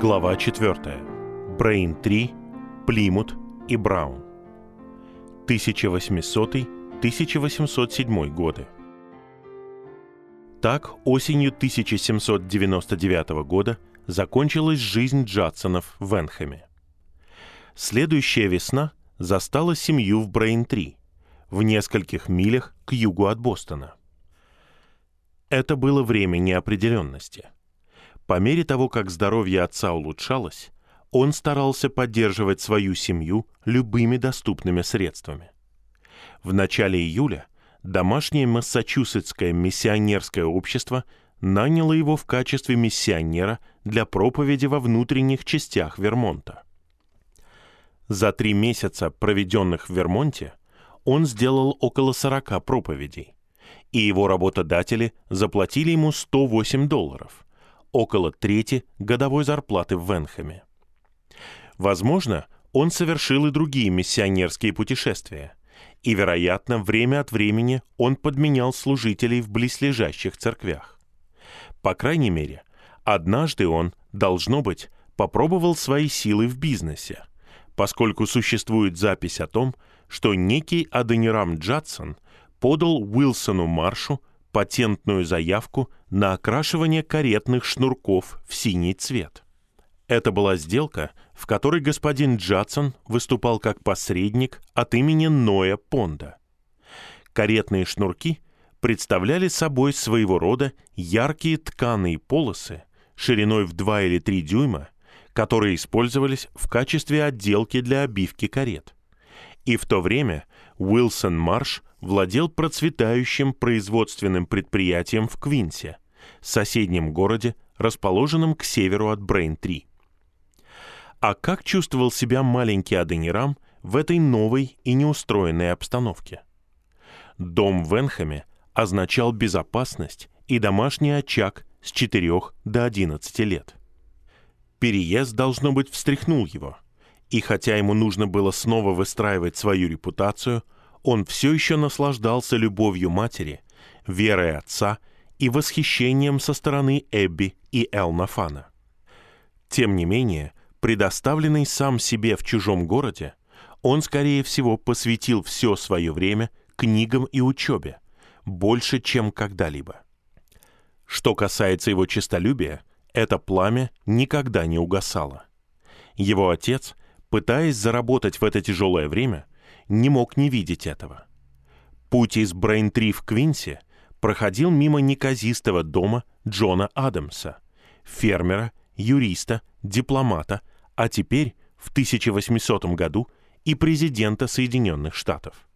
Глава 4. Брейн 3, Плимут и Браун. 1800-1807 годы. Так, осенью 1799 года закончилась жизнь Джадсонов в Энхэме. Следующая весна застала семью в Брейн-3, в нескольких милях к югу от Бостона. Это было время неопределенности. По мере того, как здоровье отца улучшалось, он старался поддерживать свою семью любыми доступными средствами. В начале июля домашнее массачусетское миссионерское общество наняло его в качестве миссионера для проповеди во внутренних частях Вермонта. За три месяца, проведенных в Вермонте, он сделал около 40 проповедей, и его работодатели заплатили ему 108 долларов, около трети годовой зарплаты в Венхэме. Возможно, он совершил и другие миссионерские путешествия, и, вероятно, время от времени он подменял служителей в близлежащих церквях. По крайней мере, однажды он, должно быть, попробовал свои силы в бизнесе, поскольку существует запись о том, что некий Аденирам Джадсон подал Уилсону Маршу патентную заявку на окрашивание каретных шнурков в синий цвет. Это была сделка, в которой господин Джадсон выступал как посредник от имени Ноя Понда. Каретные шнурки представляли собой своего рода яркие тканые полосы шириной в 2 или 3 дюйма, которые использовались в качестве отделки для обивки карет. И в то время Уилсон Марш владел процветающим производственным предприятием в Квинсе, соседнем городе, расположенном к северу от Брейн-3. А как чувствовал себя маленький Аденирам в этой новой и неустроенной обстановке? Дом в Энхаме означал безопасность и домашний очаг с 4 до 11 лет. Переезд, должно быть, встряхнул его – и хотя ему нужно было снова выстраивать свою репутацию, он все еще наслаждался любовью матери, верой отца и восхищением со стороны Эбби и Элнафана. Тем не менее, предоставленный сам себе в чужом городе, он, скорее всего, посвятил все свое время книгам и учебе, больше, чем когда-либо. Что касается его честолюбия, это пламя никогда не угасало. Его отец — пытаясь заработать в это тяжелое время, не мог не видеть этого. Путь из Брейн-3 в Квинси проходил мимо неказистого дома Джона Адамса, фермера, юриста, дипломата, а теперь, в 1800 году, и президента Соединенных Штатов.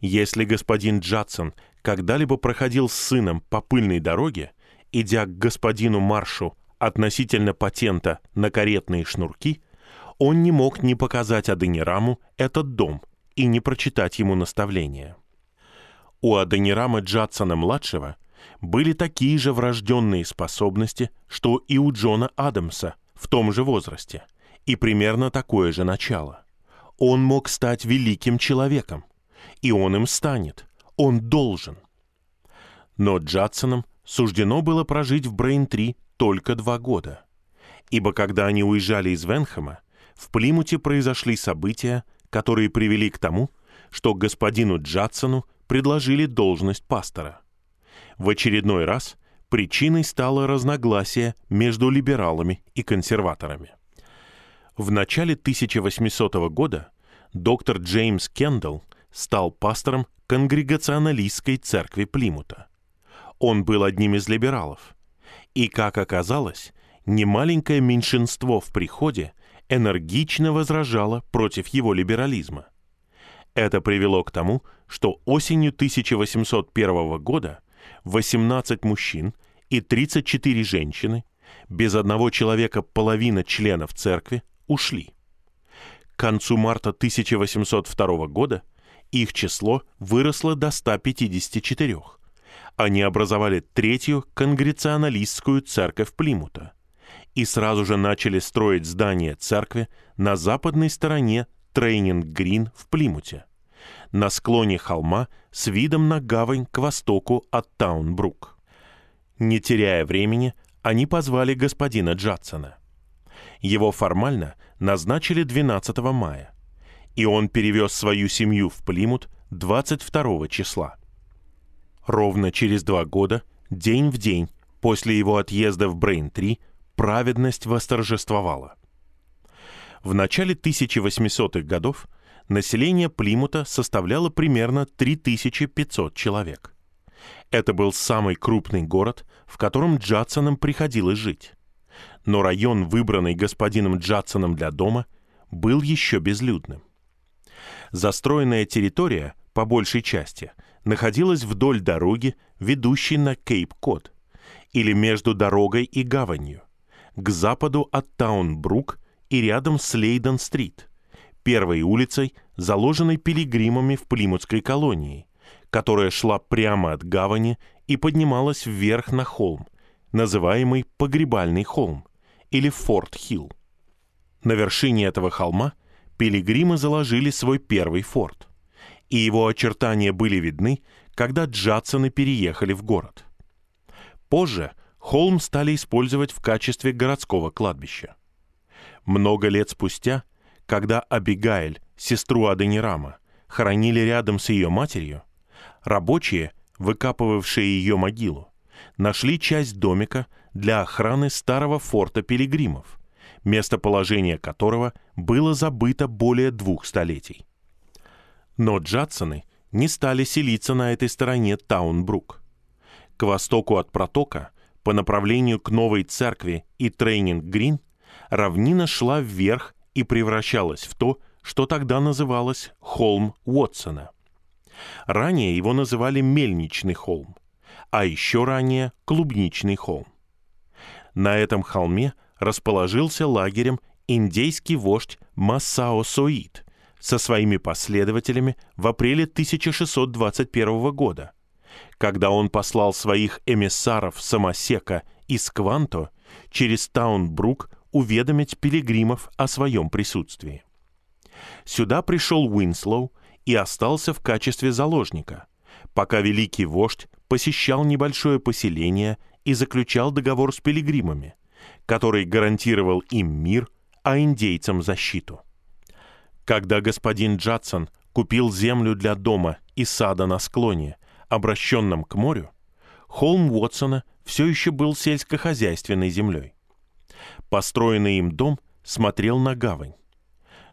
Если господин Джадсон когда-либо проходил с сыном по пыльной дороге, идя к господину Маршу относительно патента на каретные шнурки – он не мог не показать Аденираму этот дом и не прочитать ему наставления. У Аденирама Джадсона-младшего были такие же врожденные способности, что и у Джона Адамса в том же возрасте, и примерно такое же начало. Он мог стать великим человеком, и он им станет, он должен. Но Джадсонам суждено было прожить в Брейн-3 только два года, ибо когда они уезжали из Венхэма, в Плимуте произошли события, которые привели к тому, что господину Джадсону предложили должность пастора. В очередной раз причиной стало разногласие между либералами и консерваторами. В начале 1800 года доктор Джеймс Кендалл стал пастором конгрегационалистской церкви Плимута. Он был одним из либералов. И, как оказалось, немаленькое меньшинство в приходе энергично возражала против его либерализма. Это привело к тому, что осенью 1801 года 18 мужчин и 34 женщины, без одного человека половина членов церкви, ушли. К концу марта 1802 года их число выросло до 154. Они образовали третью конгрегационалистскую церковь Плимута – и сразу же начали строить здание церкви на западной стороне Трейнинг-Грин в Плимуте, на склоне холма с видом на гавань к востоку от Таунбрук. Не теряя времени, они позвали господина Джадсона. Его формально назначили 12 мая, и он перевез свою семью в Плимут 22 числа. Ровно через два года, день в день, после его отъезда в Брейн-3, праведность восторжествовала. В начале 1800-х годов население Плимута составляло примерно 3500 человек. Это был самый крупный город, в котором Джадсонам приходилось жить. Но район, выбранный господином Джадсоном для дома, был еще безлюдным. Застроенная территория, по большей части, находилась вдоль дороги, ведущей на Кейп-Код, или между дорогой и гаванью, к западу от Таун-Брук и рядом с Лейден-стрит, первой улицей, заложенной пилигримами в Плимутской колонии, которая шла прямо от гавани и поднималась вверх на холм, называемый Погребальный холм или Форт-Хилл. На вершине этого холма пилигримы заложили свой первый форт, и его очертания были видны, когда Джадсоны переехали в город. Позже холм стали использовать в качестве городского кладбища. Много лет спустя, когда Абигаэль, сестру Аденирама, хоронили рядом с ее матерью, рабочие, выкапывавшие ее могилу, нашли часть домика для охраны старого форта пилигримов, местоположение которого было забыто более двух столетий. Но Джадсоны не стали селиться на этой стороне Таунбрук. К востоку от протока, по направлению к новой церкви и Трейнинг-Грин, равнина шла вверх и превращалась в то, что тогда называлось холм Уотсона. Ранее его называли Мельничный холм, а еще ранее Клубничный холм. На этом холме расположился лагерем индейский вождь Массао Соид со своими последователями в апреле 1621 года, когда он послал своих эмиссаров Самосека из Кванто через Таунбрук уведомить пилигримов о своем присутствии. Сюда пришел Уинслоу и остался в качестве заложника, пока великий вождь посещал небольшое поселение и заключал договор с пилигримами, который гарантировал им мир, а индейцам защиту. Когда господин Джадсон купил землю для дома и сада на склоне, обращенном к морю, холм Уотсона все еще был сельскохозяйственной землей. Построенный им дом смотрел на гавань.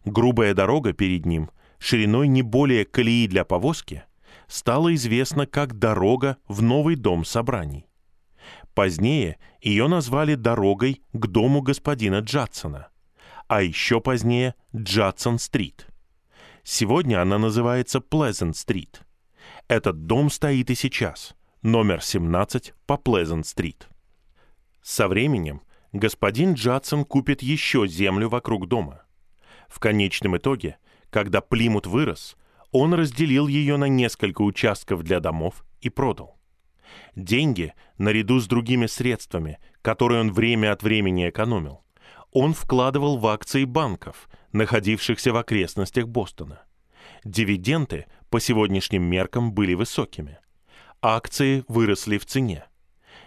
Грубая дорога перед ним, шириной не более колеи для повозки, стала известна как дорога в новый дом собраний. Позднее ее назвали дорогой к дому господина Джадсона, а еще позднее Джадсон-стрит. Сегодня она называется Плезент-стрит. Этот дом стоит и сейчас, номер 17 по Плезент-стрит. Со временем господин Джадсон купит еще землю вокруг дома. В конечном итоге, когда Плимут вырос, он разделил ее на несколько участков для домов и продал. Деньги, наряду с другими средствами, которые он время от времени экономил, он вкладывал в акции банков, находившихся в окрестностях Бостона. Дивиденды по сегодняшним меркам были высокими. Акции выросли в цене.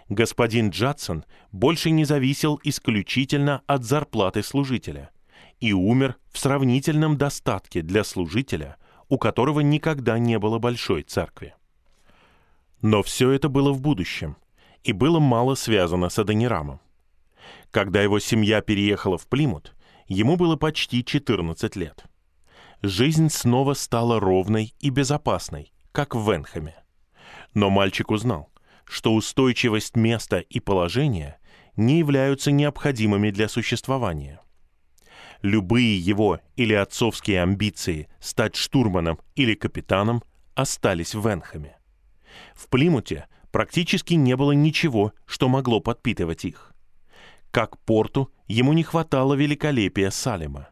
Господин Джадсон больше не зависел исключительно от зарплаты служителя и умер в сравнительном достатке для служителя – у которого никогда не было большой церкви. Но все это было в будущем и было мало связано с Адонирамом. Когда его семья переехала в Плимут, ему было почти 14 лет. Жизнь снова стала ровной и безопасной, как в Венхэме. Но мальчик узнал, что устойчивость места и положения не являются необходимыми для существования – любые его или отцовские амбиции стать штурманом или капитаном остались в Венхаме. В Плимуте практически не было ничего, что могло подпитывать их. Как порту ему не хватало великолепия Салема.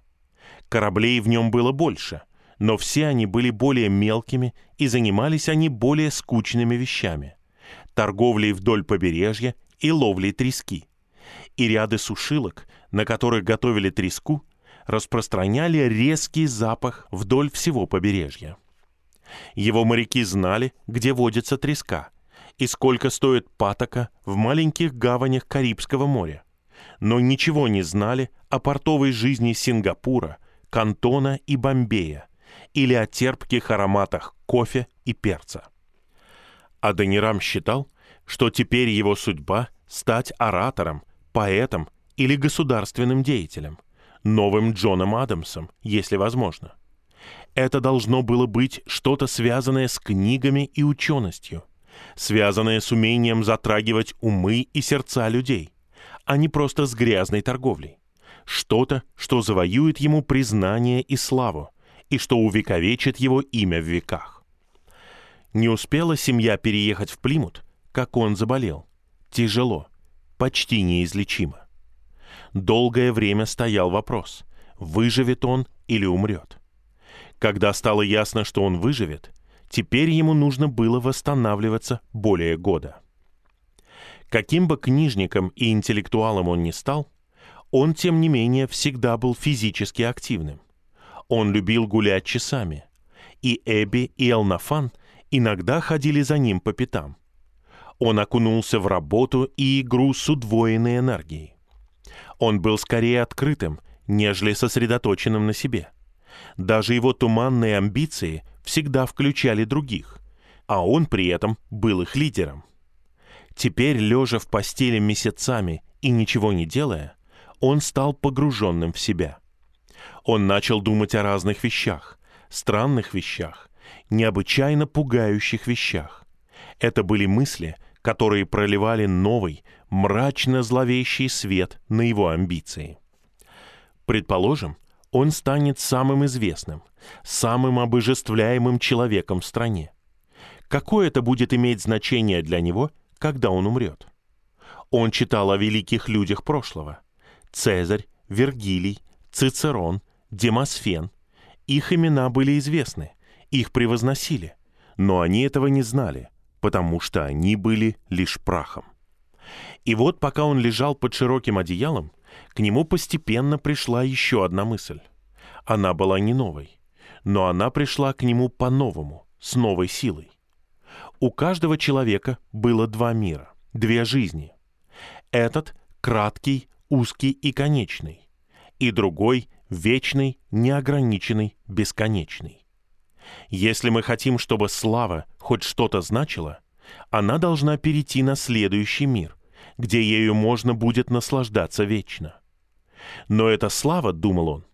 Кораблей в нем было больше, но все они были более мелкими и занимались они более скучными вещами – торговлей вдоль побережья и ловлей трески. И ряды сушилок, на которых готовили треску, распространяли резкий запах вдоль всего побережья. Его моряки знали, где водится треска и сколько стоит патока в маленьких гаванях Карибского моря, но ничего не знали о портовой жизни Сингапура, Кантона и Бомбея или о терпких ароматах кофе и перца. Аденирам считал, что теперь его судьба — стать оратором, поэтом или государственным деятелем, новым Джоном Адамсом, если возможно. Это должно было быть что-то связанное с книгами и ученостью, связанное с умением затрагивать умы и сердца людей, а не просто с грязной торговлей. Что-то, что завоюет ему признание и славу, и что увековечит его имя в веках. Не успела семья переехать в Плимут, как он заболел. Тяжело, почти неизлечимо. Долгое время стоял вопрос, выживет он или умрет. Когда стало ясно, что он выживет, теперь ему нужно было восстанавливаться более года. Каким бы книжником и интеллектуалом он ни стал, он, тем не менее, всегда был физически активным. Он любил гулять часами, и Эбби и Элнафан иногда ходили за ним по пятам. Он окунулся в работу и игру с удвоенной энергией. Он был скорее открытым, нежели сосредоточенным на себе. Даже его туманные амбиции всегда включали других, а он при этом был их лидером. Теперь, лежа в постели месяцами и ничего не делая, он стал погруженным в себя. Он начал думать о разных вещах, странных вещах, необычайно пугающих вещах. Это были мысли, которые проливали новый, мрачно-зловещий свет на его амбиции. Предположим, он станет самым известным, самым обожествляемым человеком в стране. Какое это будет иметь значение для него, когда он умрет? Он читал о великих людях прошлого. Цезарь, Вергилий, Цицерон, Демосфен. Их имена были известны, их превозносили, но они этого не знали, потому что они были лишь прахом. И вот пока он лежал под широким одеялом, к нему постепенно пришла еще одна мысль. Она была не новой, но она пришла к нему по-новому, с новой силой. У каждого человека было два мира, две жизни. Этот краткий, узкий и конечный, и другой вечный, неограниченный, бесконечный. Если мы хотим, чтобы слава хоть что-то значила, она должна перейти на следующий мир, где ею можно будет наслаждаться вечно. Но эта слава, думал он,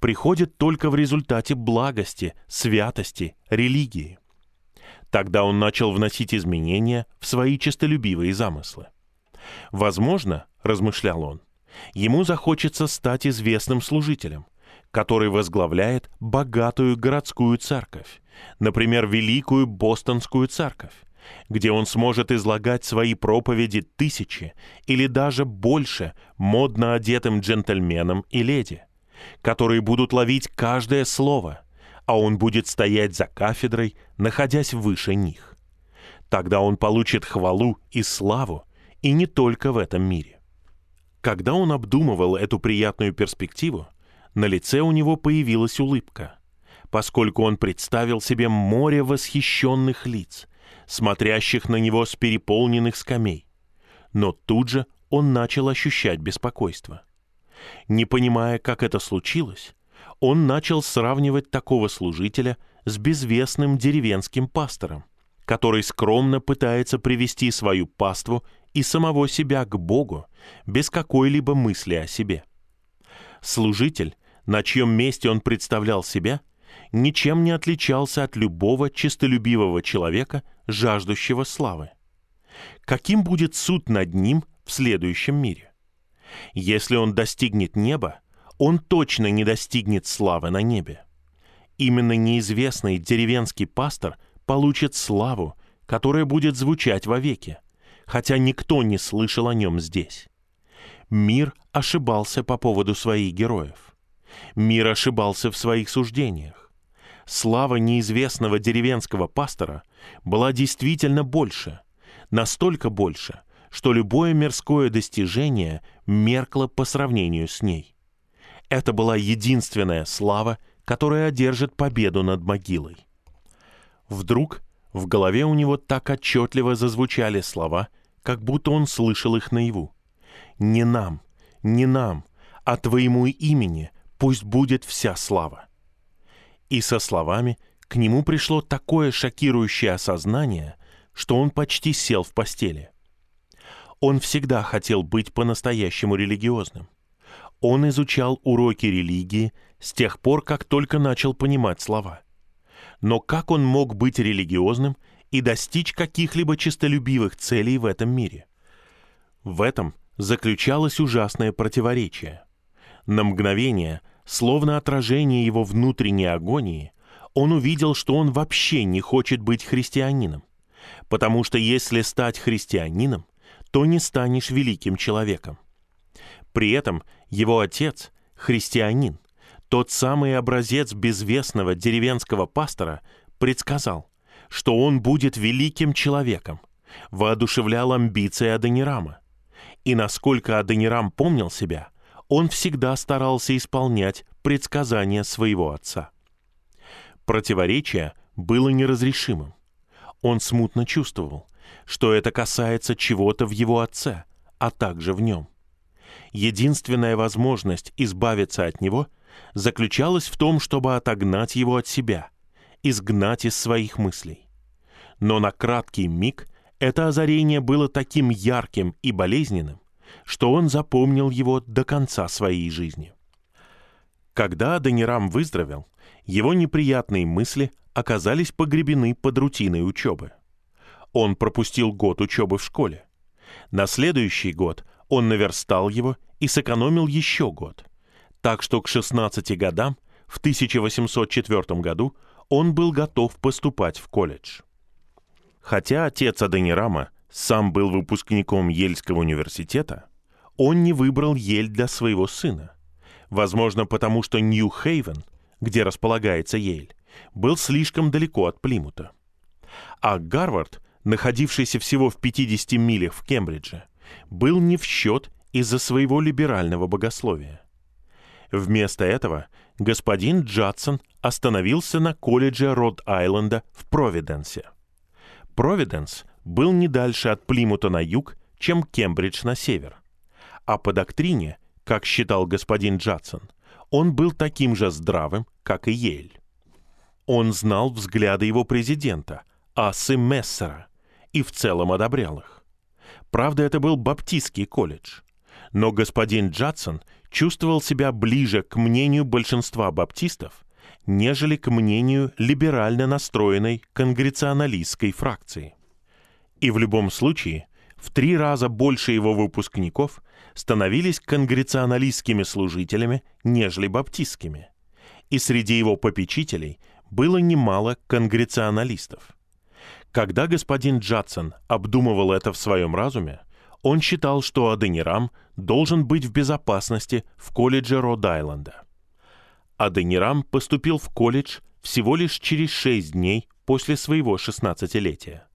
приходит только в результате благости, святости, религии. Тогда он начал вносить изменения в свои честолюбивые замыслы. Возможно, размышлял он, ему захочется стать известным служителем, который возглавляет богатую городскую церковь, например, Великую Бостонскую церковь, где он сможет излагать свои проповеди тысячи или даже больше модно одетым джентльменам и леди, которые будут ловить каждое слово, а он будет стоять за кафедрой, находясь выше них. Тогда он получит хвалу и славу, и не только в этом мире. Когда он обдумывал эту приятную перспективу, на лице у него появилась улыбка, поскольку он представил себе море восхищенных лиц, смотрящих на него с переполненных скамей. Но тут же он начал ощущать беспокойство. Не понимая, как это случилось, он начал сравнивать такого служителя с безвестным деревенским пастором, который скромно пытается привести свою паству и самого себя к Богу без какой-либо мысли о себе. Служитель, на чьем месте он представлял себя, ничем не отличался от любого честолюбивого человека, жаждущего славы. Каким будет суд над ним в следующем мире? Если он достигнет неба, он точно не достигнет славы на небе. Именно неизвестный деревенский пастор получит славу, которая будет звучать вовеки, хотя никто не слышал о нем здесь. Мир ошибался по поводу своих героев. Мир ошибался в своих суждениях слава неизвестного деревенского пастора была действительно больше, настолько больше, что любое мирское достижение меркло по сравнению с ней. Это была единственная слава, которая одержит победу над могилой. Вдруг в голове у него так отчетливо зазвучали слова, как будто он слышал их наяву. «Не нам, не нам, а Твоему имени пусть будет вся слава». И со словами к нему пришло такое шокирующее осознание, что он почти сел в постели. Он всегда хотел быть по-настоящему религиозным. Он изучал уроки религии с тех пор, как только начал понимать слова. Но как он мог быть религиозным и достичь каких-либо честолюбивых целей в этом мире? В этом заключалось ужасное противоречие. На мгновение, словно отражение его внутренней агонии, он увидел, что он вообще не хочет быть христианином. Потому что если стать христианином, то не станешь великим человеком. При этом его отец – христианин, тот самый образец безвестного деревенского пастора предсказал, что он будет великим человеком, воодушевлял амбиции Адонирама. И насколько Адонирам помнил себя, он всегда старался исполнять предсказания своего отца. Противоречие было неразрешимым. Он смутно чувствовал, что это касается чего-то в его отце, а также в нем. Единственная возможность избавиться от него заключалась в том, чтобы отогнать его от себя, изгнать из своих мыслей. Но на краткий миг это озарение было таким ярким и болезненным, что он запомнил его до конца своей жизни. Когда Адонирам выздоровел, его неприятные мысли оказались погребены под рутиной учебы. Он пропустил год учебы в школе. На следующий год он наверстал его и сэкономил еще год. Так что к 16 годам, в 1804 году, он был готов поступать в колледж. Хотя отец Аденирама сам был выпускником Ельского университета, он не выбрал Ель для своего сына. Возможно, потому что Нью-Хейвен, где располагается Ель, был слишком далеко от Плимута. А Гарвард, находившийся всего в 50 милях в Кембридже, был не в счет из-за своего либерального богословия. Вместо этого господин Джадсон остановился на колледже Род-Айленда в Провиденсе. Провиденс был не дальше от Плимута на юг, чем Кембридж на север. А по доктрине, как считал господин Джадсон, он был таким же здравым, как и Ель. Он знал взгляды его президента, Асы Мессера, и в целом одобрял их. Правда, это был баптистский колледж. Но господин Джадсон чувствовал себя ближе к мнению большинства баптистов, нежели к мнению либерально настроенной конгреционалистской фракции. И в любом случае, в три раза больше его выпускников становились конгреционалистскими служителями, нежели баптистскими. И среди его попечителей было немало конгреционалистов. Когда господин Джадсон обдумывал это в своем разуме, он считал, что Аденирам должен быть в безопасности в колледже Род-Айленда. Аденирам поступил в колледж всего лишь через шесть дней после своего шестнадцатилетия.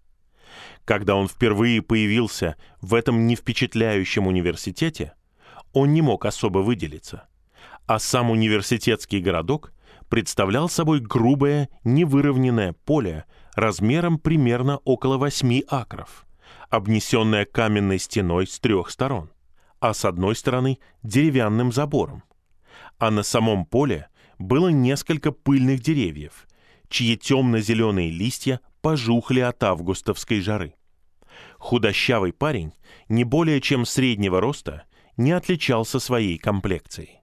Когда он впервые появился в этом невпечатляющем университете, он не мог особо выделиться, а сам университетский городок представлял собой грубое, невыровненное поле размером примерно около восьми акров – обнесенная каменной стеной с трех сторон, а с одной стороны деревянным забором. А на самом поле было несколько пыльных деревьев, чьи темно-зеленые листья пожухли от августовской жары. Худощавый парень, не более чем среднего роста, не отличался своей комплекцией.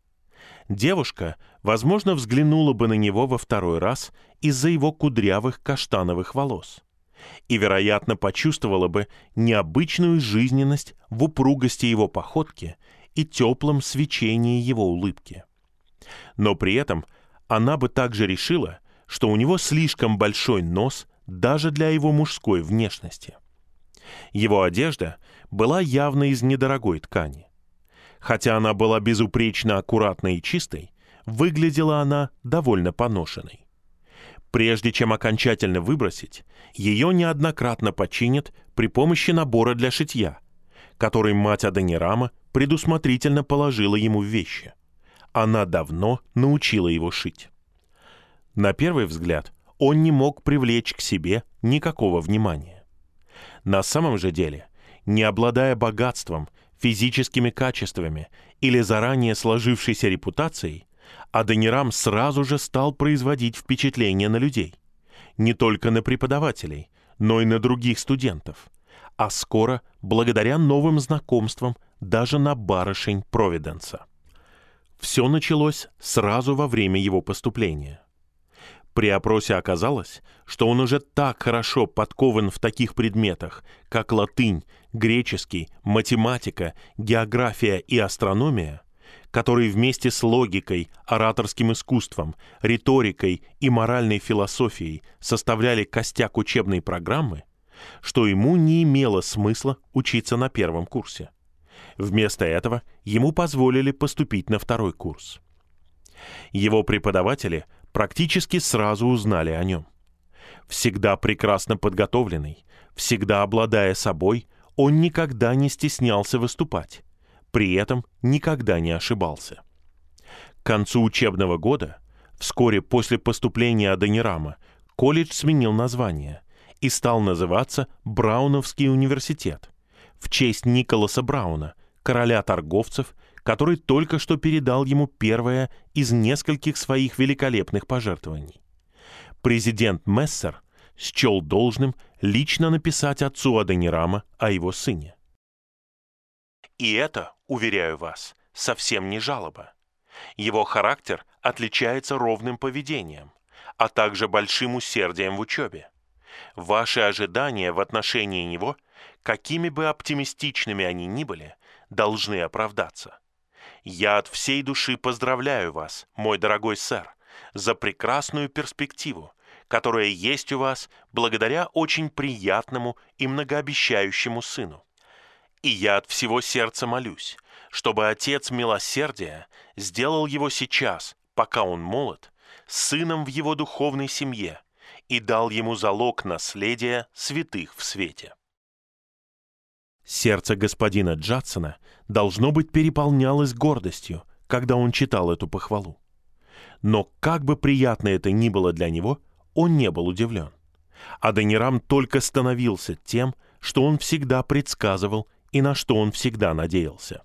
Девушка, возможно, взглянула бы на него во второй раз из-за его кудрявых каштановых волос и, вероятно, почувствовала бы необычную жизненность в упругости его походки и теплом свечении его улыбки. Но при этом она бы также решила, что у него слишком большой нос даже для его мужской внешности. Его одежда была явно из недорогой ткани. Хотя она была безупречно аккуратной и чистой, выглядела она довольно поношенной. Прежде чем окончательно выбросить, ее неоднократно починят при помощи набора для шитья, который мать Аденирама предусмотрительно положила ему в вещи. Она давно научила его шить. На первый взгляд он не мог привлечь к себе никакого внимания. На самом же деле, не обладая богатством, физическими качествами или заранее сложившейся репутацией, Аденирам сразу же стал производить впечатление на людей. Не только на преподавателей, но и на других студентов. А скоро, благодаря новым знакомствам, даже на барышень Провиденса. Все началось сразу во время его поступления. При опросе оказалось, что он уже так хорошо подкован в таких предметах, как латынь, греческий, математика, география и астрономия, которые вместе с логикой, ораторским искусством, риторикой и моральной философией составляли костяк учебной программы, что ему не имело смысла учиться на первом курсе. Вместо этого ему позволили поступить на второй курс. Его преподаватели практически сразу узнали о нем. Всегда прекрасно подготовленный, всегда обладая собой, он никогда не стеснялся выступать, при этом никогда не ошибался. К концу учебного года, вскоре после поступления Аденирама, колледж сменил название и стал называться Брауновский университет в честь Николаса Брауна, короля торговцев, который только что передал ему первое из нескольких своих великолепных пожертвований. Президент Мессер счел должным лично написать отцу Аденирама о его сыне. И это, уверяю вас, совсем не жалоба. Его характер отличается ровным поведением, а также большим усердием в учебе. Ваши ожидания в отношении него, какими бы оптимистичными они ни были, должны оправдаться. Я от всей души поздравляю вас, мой дорогой сэр, за прекрасную перспективу, которая есть у вас благодаря очень приятному и многообещающему сыну. И я от всего сердца молюсь, чтобы Отец Милосердия сделал его сейчас, пока он молод, сыном в его духовной семье и дал ему залог наследия святых в свете. Сердце господина Джадсона, должно быть, переполнялось гордостью, когда он читал эту похвалу. Но как бы приятно это ни было для него, он не был удивлен. Аденирам только становился тем, что он всегда предсказывал и на что он всегда надеялся.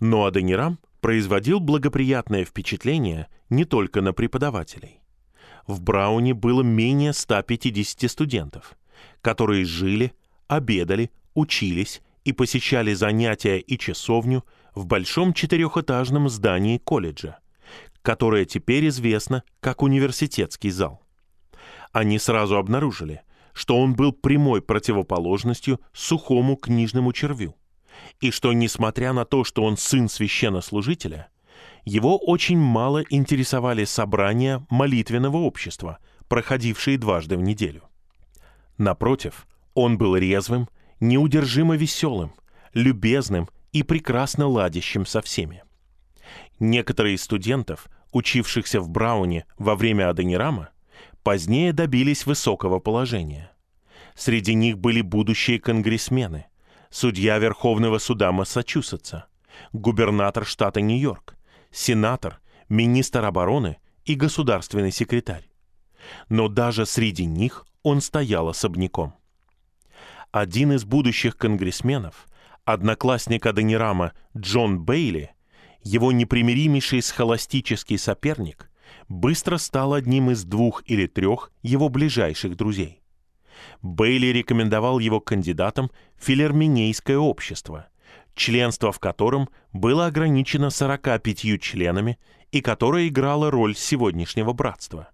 Но Аденирам производил благоприятное впечатление не только на преподавателей. В Брауне было менее 150 студентов, которые жили, обедали, учились и посещали занятия и часовню в большом четырехэтажном здании колледжа, которое теперь известно как университетский зал. Они сразу обнаружили, что он был прямой противоположностью сухому книжному червю, и что, несмотря на то, что он сын священнослужителя, его очень мало интересовали собрания молитвенного общества, проходившие дважды в неделю. Напротив, он был резвым неудержимо веселым, любезным и прекрасно ладящим со всеми. Некоторые из студентов, учившихся в Брауне во время Аденирама, позднее добились высокого положения. Среди них были будущие конгрессмены, судья Верховного суда Массачусетса, губернатор штата Нью-Йорк, сенатор, министр обороны и государственный секретарь. Но даже среди них он стоял особняком один из будущих конгрессменов, одноклассник Аденирама Джон Бейли, его непримиримейший схоластический соперник, быстро стал одним из двух или трех его ближайших друзей. Бейли рекомендовал его кандидатом в филерминейское общество, членство в котором было ограничено 45 членами и которое играло роль сегодняшнего братства.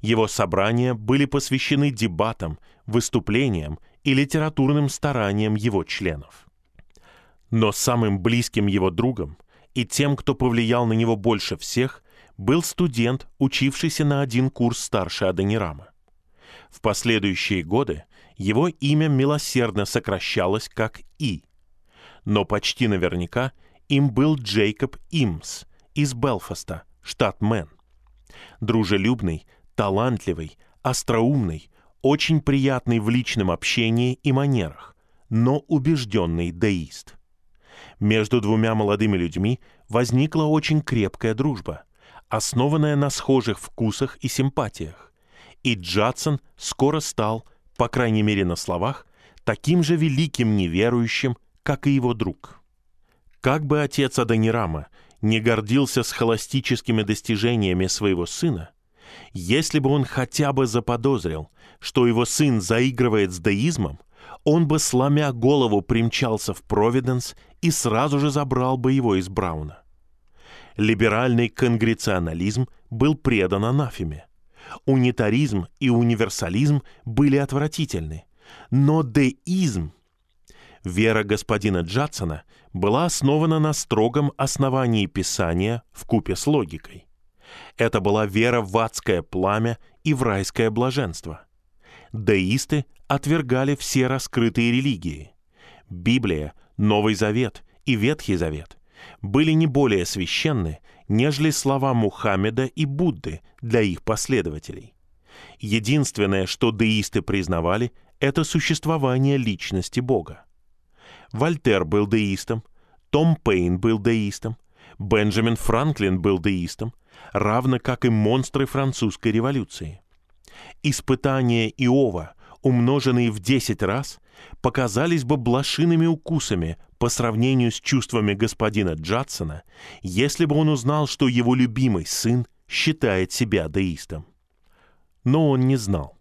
Его собрания были посвящены дебатам, выступлениям и литературным стараниям его членов. Но самым близким его другом и тем, кто повлиял на него больше всех, был студент, учившийся на один курс старше Аденирама. В последующие годы его имя милосердно сокращалось как И, но почти наверняка им был Джейкоб Имс из Белфаста, штат Мэн. Дружелюбный, талантливый, остроумный, очень приятный в личном общении и манерах, но убежденный деист. Между двумя молодыми людьми возникла очень крепкая дружба, основанная на схожих вкусах и симпатиях, и Джадсон скоро стал, по крайней мере на словах, таким же великим неверующим, как и его друг. Как бы отец Адонирама не гордился с холостическими достижениями своего сына, если бы он хотя бы заподозрил, что его сын заигрывает с деизмом, он бы, сломя голову, примчался в Провиденс и сразу же забрал бы его из Брауна. Либеральный конгреционализм был предан анафеме. Унитаризм и универсализм были отвратительны. Но деизм, вера господина Джадсона, была основана на строгом основании Писания в купе с логикой. Это была вера в адское пламя и в райское блаженство. Деисты отвергали все раскрытые религии. Библия, Новый Завет и Ветхий Завет были не более священны, нежели слова Мухаммеда и Будды для их последователей. Единственное, что деисты признавали, это существование личности Бога. Вольтер был деистом, Том Пейн был деистом, Бенджамин Франклин был деистом, равно как и монстры французской революции. Испытания Иова умноженные в десять раз, показались бы блошиными укусами по сравнению с чувствами господина Джадсона, если бы он узнал, что его любимый сын считает себя деистом. Но он не знал.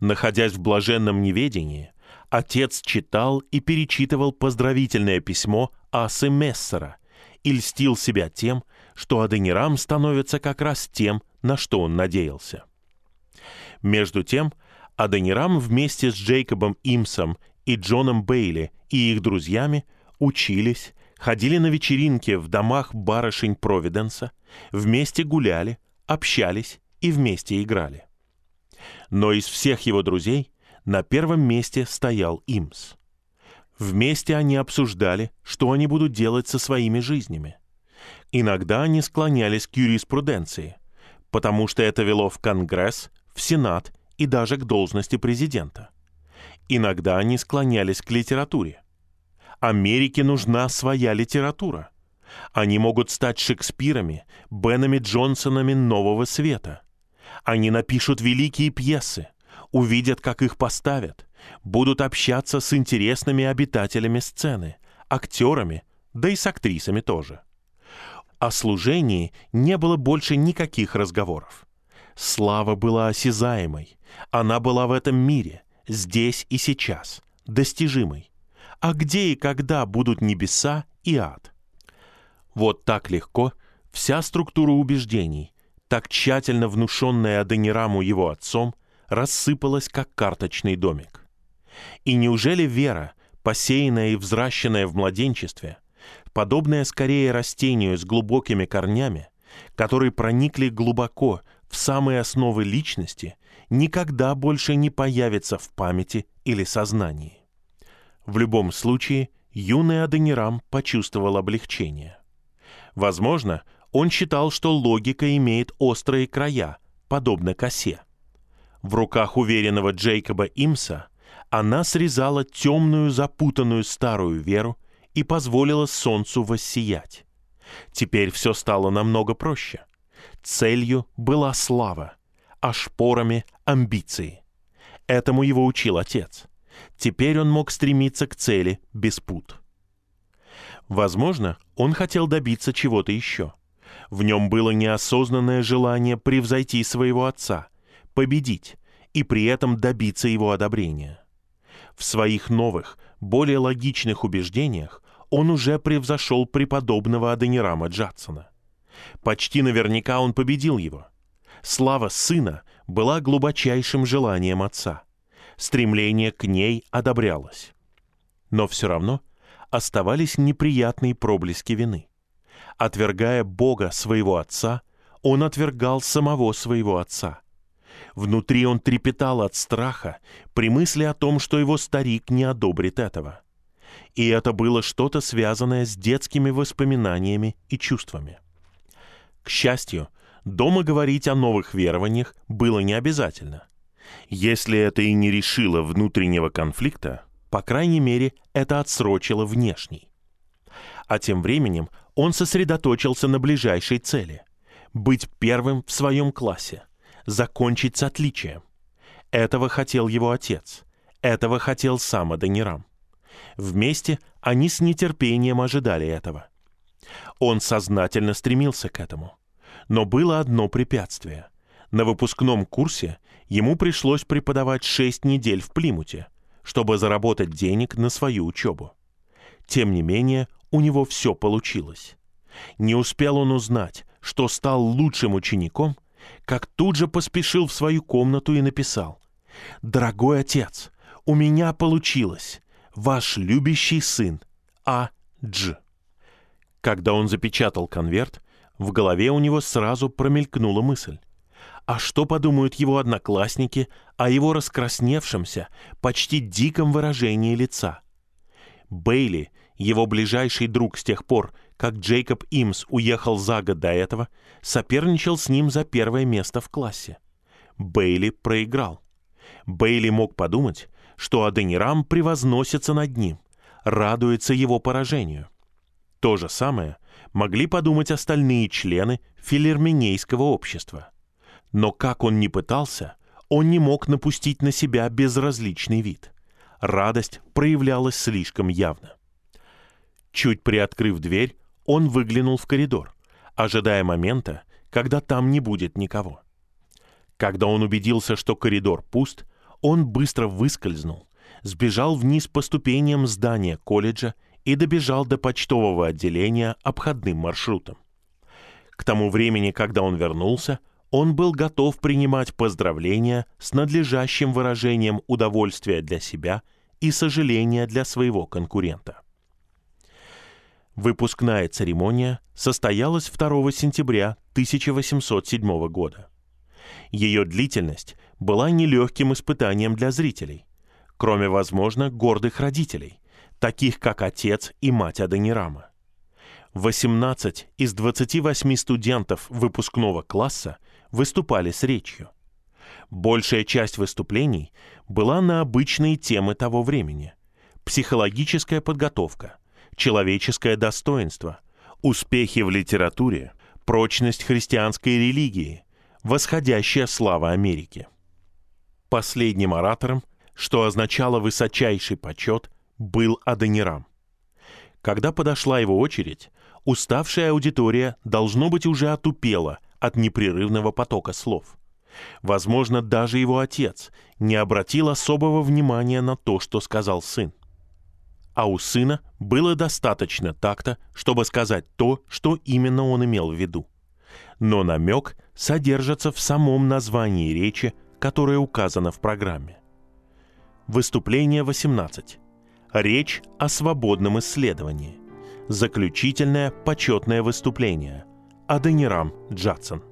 Находясь в блаженном неведении, отец читал и перечитывал поздравительное письмо Асы Мессера и льстил себя тем, что Аденирам становится как раз тем, на что он надеялся. Между тем, Аденирам вместе с Джейкобом Имсом и Джоном Бейли и их друзьями учились, ходили на вечеринки в домах барышень Провиденса, вместе гуляли, общались и вместе играли. Но из всех его друзей на первом месте стоял Имс. Вместе они обсуждали, что они будут делать со своими жизнями. Иногда они склонялись к юриспруденции, потому что это вело в Конгресс, в Сенат и даже к должности президента. Иногда они склонялись к литературе. Америке нужна своя литература. Они могут стать Шекспирами, Бенами Джонсонами нового света. Они напишут великие пьесы, увидят, как их поставят, будут общаться с интересными обитателями сцены, актерами, да и с актрисами тоже. О служении не было больше никаких разговоров. Слава была осязаемой. Она была в этом мире, здесь и сейчас, достижимой. А где и когда будут небеса и ад? Вот так легко вся структура убеждений, так тщательно внушенная Аденираму его отцом, рассыпалась, как карточный домик. И неужели вера, посеянная и взращенная в младенчестве, подобная скорее растению с глубокими корнями, которые проникли глубоко в самые основы личности никогда больше не появится в памяти или сознании. В любом случае, юный Аденирам почувствовал облегчение. Возможно, он считал, что логика имеет острые края, подобно косе. В руках уверенного Джейкоба Имса она срезала темную запутанную старую веру и позволила солнцу воссиять. Теперь все стало намного проще. Целью была слава, а шпорами — амбиции. Этому его учил отец. Теперь он мог стремиться к цели без пут. Возможно, он хотел добиться чего-то еще. В нем было неосознанное желание превзойти своего отца, победить и при этом добиться его одобрения. В своих новых, более логичных убеждениях он уже превзошел преподобного Аденирама Джадсона. Почти наверняка он победил его. Слава сына была глубочайшим желанием отца. Стремление к ней одобрялось. Но все равно оставались неприятные проблески вины. Отвергая Бога своего отца, он отвергал самого своего отца. Внутри он трепетал от страха при мысли о том, что его старик не одобрит этого. И это было что-то связанное с детскими воспоминаниями и чувствами. К счастью, дома говорить о новых верованиях было не обязательно. Если это и не решило внутреннего конфликта, по крайней мере, это отсрочило внешний. А тем временем он сосредоточился на ближайшей цели – быть первым в своем классе, закончить с отличием. Этого хотел его отец, этого хотел сам Адонирам. Вместе они с нетерпением ожидали этого. Он сознательно стремился к этому. Но было одно препятствие. На выпускном курсе ему пришлось преподавать шесть недель в Плимуте, чтобы заработать денег на свою учебу. Тем не менее, у него все получилось. Не успел он узнать, что стал лучшим учеником, как тут же поспешил в свою комнату и написал «Дорогой отец, у меня получилось. Ваш любящий сын А. Дж». Когда он запечатал конверт, в голове у него сразу промелькнула мысль. А что подумают его одноклассники о его раскрасневшемся, почти диком выражении лица? Бейли, его ближайший друг с тех пор, как Джейкоб Имс уехал за год до этого, соперничал с ним за первое место в классе. Бейли проиграл. Бейли мог подумать, что Аденирам превозносится над ним, радуется его поражению. То же самое могли подумать остальные члены филерменейского общества. Но как он ни пытался, он не мог напустить на себя безразличный вид. Радость проявлялась слишком явно. Чуть приоткрыв дверь, он выглянул в коридор, ожидая момента, когда там не будет никого. Когда он убедился, что коридор пуст, он быстро выскользнул, сбежал вниз по ступеням здания колледжа и добежал до почтового отделения обходным маршрутом. К тому времени, когда он вернулся, он был готов принимать поздравления с надлежащим выражением удовольствия для себя и сожаления для своего конкурента. Выпускная церемония состоялась 2 сентября 1807 года. Ее длительность была нелегким испытанием для зрителей, кроме, возможно, гордых родителей, таких как отец и мать Аденирама. 18 из 28 студентов выпускного класса выступали с речью. Большая часть выступлений была на обычные темы того времени – психологическая подготовка – человеческое достоинство, успехи в литературе, прочность христианской религии, восходящая слава Америки. Последним оратором, что означало высочайший почет, был Аденирам. Когда подошла его очередь, уставшая аудитория, должно быть, уже отупела от непрерывного потока слов. Возможно, даже его отец не обратил особого внимания на то, что сказал сын а у сына было достаточно такта, чтобы сказать то, что именно он имел в виду. Но намек содержится в самом названии речи, которая указана в программе. Выступление 18. Речь о свободном исследовании. Заключительное почетное выступление. Аденирам Джадсон.